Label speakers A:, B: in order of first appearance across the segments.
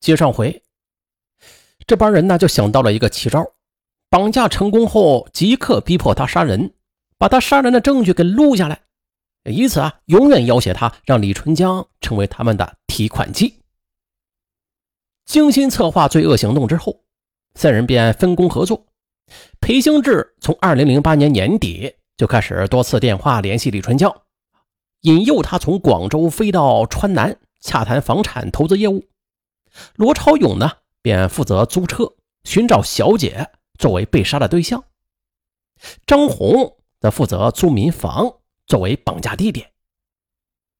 A: 接上回，这帮人呢就想到了一个奇招：绑架成功后，即刻逼迫他杀人，把他杀人的证据给录下来，以此啊永远要挟他，让李春江成为他们的提款机。精心策划罪恶行动之后，三人便分工合作。裴兴志从二零零八年年底就开始多次电话联系李春江，引诱他从广州飞到川南洽谈房产投资业务。罗超勇呢，便负责租车寻找小姐作为被杀的对象。张红则负责租民房作为绑架地点。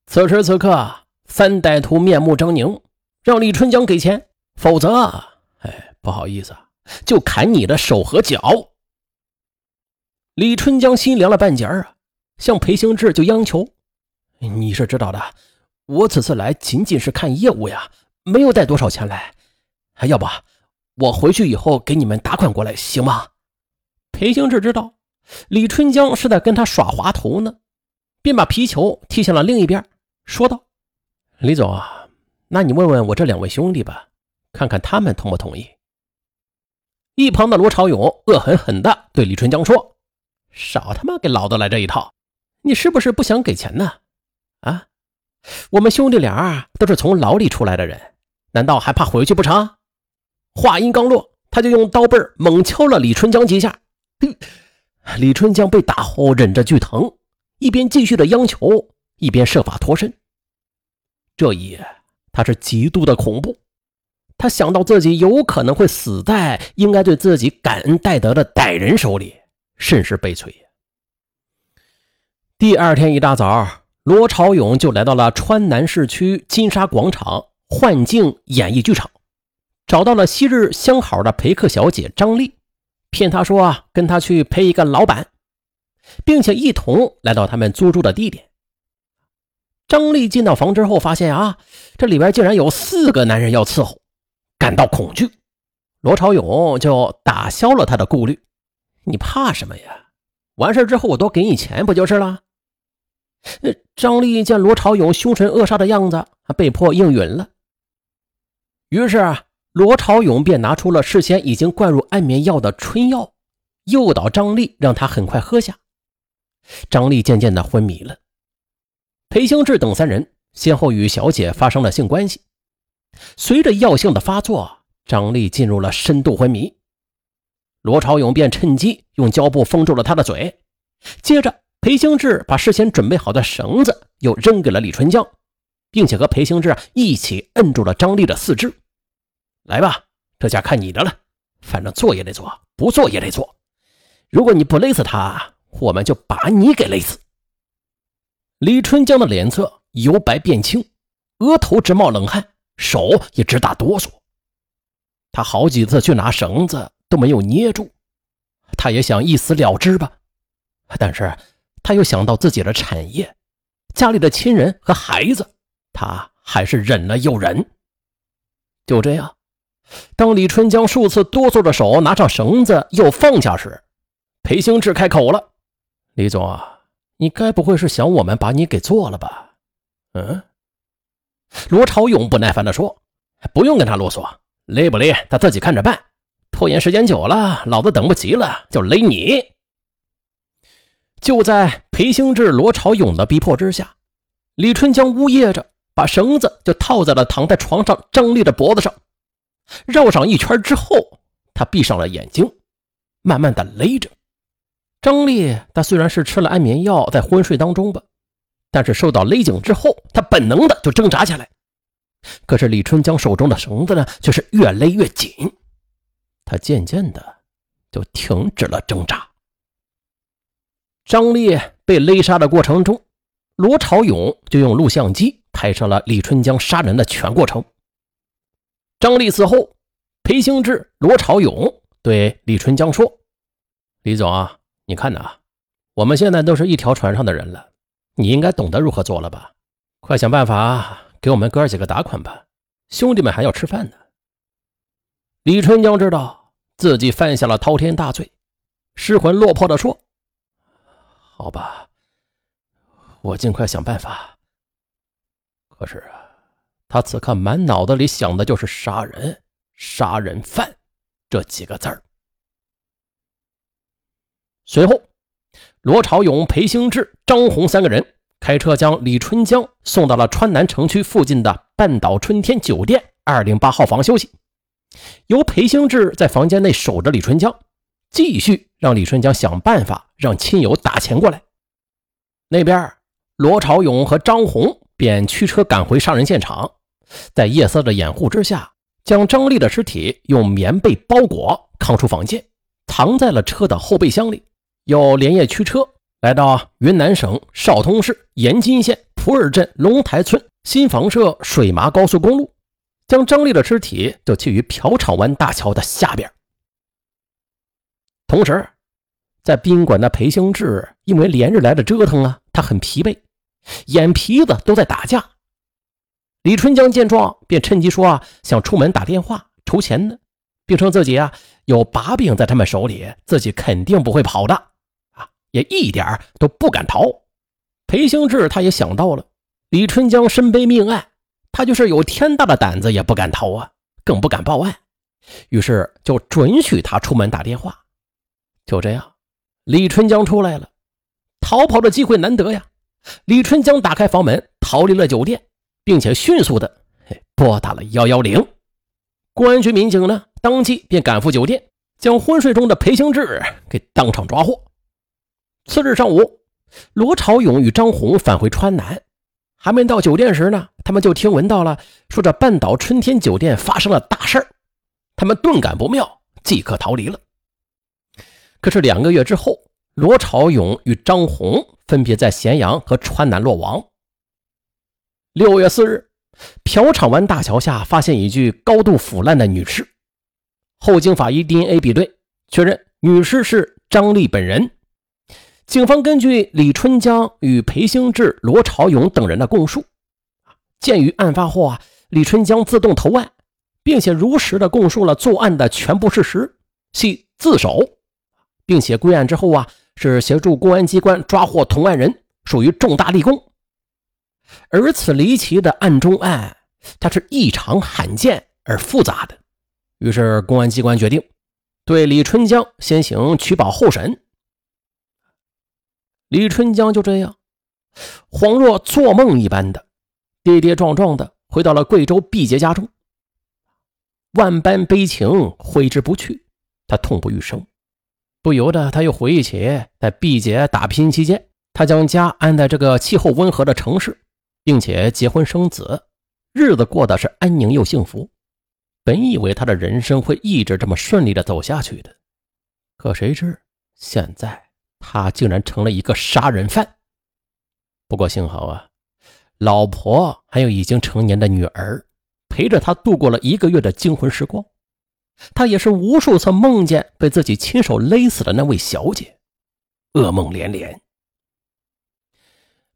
A: 此时此刻，三歹徒面目狰狞，让李春江给钱，否则，哎，不好意思。就砍你的手和脚。李春江心凉了半截啊，向裴兴志就央求：“你是知道的，我此次来仅仅是看业务呀，没有带多少钱来。要不我回去以后给你们打款过来，行吗？”裴兴志知道李春江是在跟他耍滑头呢，便把皮球踢向了另一边，说道：“李总啊，那你问问我这两位兄弟吧，看看他们同不同意。”一旁的罗朝勇恶狠狠地对李春江说：“少他妈给老子来这一套！你是不是不想给钱呢？啊，我们兄弟俩都是从牢里出来的人，难道还怕回去不成？”话音刚落，他就用刀背猛敲了李春江几下。李春江被打后忍着剧疼，一边继续的央求，一边设法脱身。这一夜，他是极度的恐怖。他想到自己有可能会死在应该对自己感恩戴德的歹人手里，甚是悲催。第二天一大早，罗朝勇就来到了川南市区金沙广场幻境演艺剧场，找到了昔日相好的陪客小姐张丽，骗她说啊跟他去陪一个老板，并且一同来到他们租住的地点。张丽进到房之后，发现啊这里边竟然有四个男人要伺候。感到恐惧，罗朝勇就打消了他的顾虑。你怕什么呀？完事之后我多给你钱不就是了？张丽见罗朝勇凶神恶煞的样子，被迫应允了。于是啊罗朝勇便拿出了事先已经灌入安眠药的春药，诱导张丽让他很快喝下。张丽渐渐的昏迷了。裴兴志等三人先后与小姐发生了性关系。随着药性的发作，张丽进入了深度昏迷。罗朝勇便趁机用胶布封住了他的嘴，接着裴兴志把事先准备好的绳子又扔给了李春江，并且和裴兴志一起摁住了张丽的四肢。来吧，这下看你的了，反正做也得做，不做也得做。如果你不勒死他，我们就把你给勒死。李春江的脸色由白变青，额头直冒冷汗。手也直打哆嗦，他好几次去拿绳子都没有捏住，他也想一死了之吧，但是他又想到自己的产业、家里的亲人和孩子，他还是忍了又忍。就这样，当李春江数次哆嗦着手拿上绳子又放下时，裴兴志开口了：“李总啊，你该不会是想我们把你给做了吧？”嗯。罗朝勇不耐烦地说：“不用跟他啰嗦，勒不勒他自己看着办。拖延时间久了，老子等不及了，就勒你。”就在裴兴志、罗朝勇的逼迫之下，李春江呜咽着，把绳子就套在了躺在床上张丽的脖子上，绕上一圈之后，他闭上了眼睛，慢慢的勒着张丽。他虽然是吃了安眠药，在昏睡当中吧。但是受到勒紧之后，他本能的就挣扎起来。可是李春江手中的绳子呢，却是越勒越紧。他渐渐的就停止了挣扎。张烈被勒杀的过程中，罗朝勇就用录像机拍摄了李春江杀人的全过程。张丽死后，裴兴志、罗朝勇对李春江说：“李总啊，你看呐，我们现在都是一条船上的人了。”你应该懂得如何做了吧？快想办法给我们哥几个打款吧，兄弟们还要吃饭呢。李春江知道自己犯下了滔天大罪，失魂落魄地说：“好吧，我尽快想办法。可是啊，他此刻满脑子里想的就是杀人、杀人犯这几个字儿。随后，罗朝勇、裴兴志、张红三个人开车将李春江送到了川南城区附近的半岛春天酒店二零八号房休息，由裴兴志在房间内守着李春江，继续让李春江想办法让亲友打钱过来。那边，罗朝勇和张红便驱车赶回杀人现场。在夜色的掩护之下，将张丽的尸体用棉被包裹，扛出房间，藏在了车的后备箱里。又连夜驱车来到云南省昭通市盐津县普洱镇龙台村新房社水麻高速公路，将张丽的尸体就弃于朴场湾大桥的下边。同时，在宾馆的裴兴志因为连日来的折腾啊，他很疲惫，眼皮子都在打架。李春江见状，便趁机说：“啊，想出门打电话筹钱呢，并称自己啊有把柄在他们手里，自己肯定不会跑的，啊，也一点都不敢逃。”裴兴志他也想到了李春江身背命案，他就是有天大的胆子也不敢逃啊，更不敢报案，于是就准许他出门打电话。就这样，李春江出来了，逃跑的机会难得呀！李春江打开房门，逃离了酒店。并且迅速的拨打了幺幺零，公安局民警呢，当即便赶赴酒店，将昏睡中的裴兴志给当场抓获。次日上午，罗朝勇与张红返回川南，还没到酒店时呢，他们就听闻到了说这半岛春天酒店发生了大事他们顿感不妙，即刻逃离了。可是两个月之后，罗朝勇与张红分别在咸阳和川南落网。六月四日，朴场湾大桥下发现一具高度腐烂的女尸，后经法医 DNA 比对，确认女尸是张丽本人。警方根据李春江与裴兴志、罗朝勇等人的供述，鉴于案发后啊，李春江自动投案，并且如实的供述了作案的全部事实，系自首，并且归案之后啊，是协助公安机关抓获同案人，属于重大立功。而此离奇的案中案，它是异常罕见而复杂的。于是，公安机关决定对李春江先行取保候审。李春江就这样，恍若做梦一般的，跌跌撞撞的回到了贵州毕节家中。万般悲情挥之不去，他痛不欲生，不由得他又回忆起在毕节打拼期间，他将家安在这个气候温和的城市。并且结婚生子，日子过得是安宁又幸福。本以为他的人生会一直这么顺利的走下去的，可谁知现在他竟然成了一个杀人犯。不过幸好啊，老婆还有已经成年的女儿陪着他度过了一个月的惊魂时光。他也是无数次梦见被自己亲手勒死的那位小姐，噩梦连连。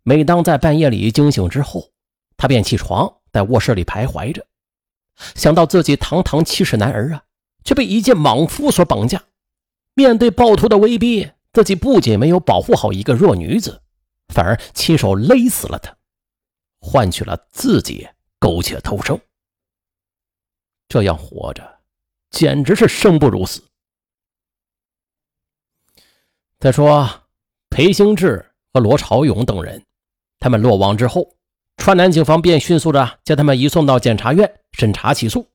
A: 每当在半夜里惊醒之后，他便起床，在卧室里徘徊着，想到自己堂堂七尺男儿啊，却被一介莽夫所绑架。面对暴徒的威逼，自己不仅没有保护好一个弱女子，反而亲手勒死了她，换取了自己苟且偷生。这样活着，简直是生不如死。再说，裴兴志和罗朝勇等人。他们落网之后，川南警方便迅速的将他们移送到检察院审查起诉。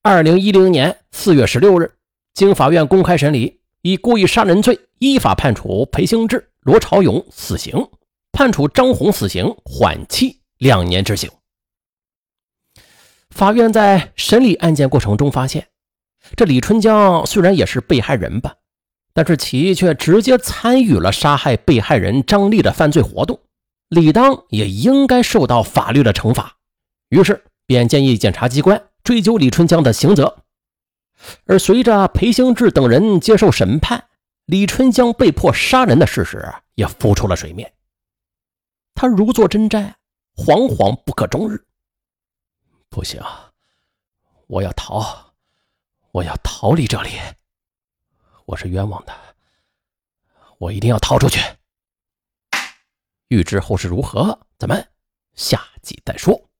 A: 二零一零年四月十六日，经法院公开审理，以故意杀人罪依法判处裴兴志、罗朝勇死刑，判处张红死刑缓期两年执行。法院在审理案件过程中发现，这李春江虽然也是被害人吧，但是其却直接参与了杀害被害人张丽的犯罪活动。理当也应该受到法律的惩罚，于是便建议检察机关追究李春江的刑责。而随着裴兴志等人接受审判，李春江被迫杀人的事实也浮出了水面。他如坐针毡，惶惶不可终日。不行，我要逃，我要逃离这里。我是冤枉的，我一定要逃出去。欲知后事如何，咱们下集再说。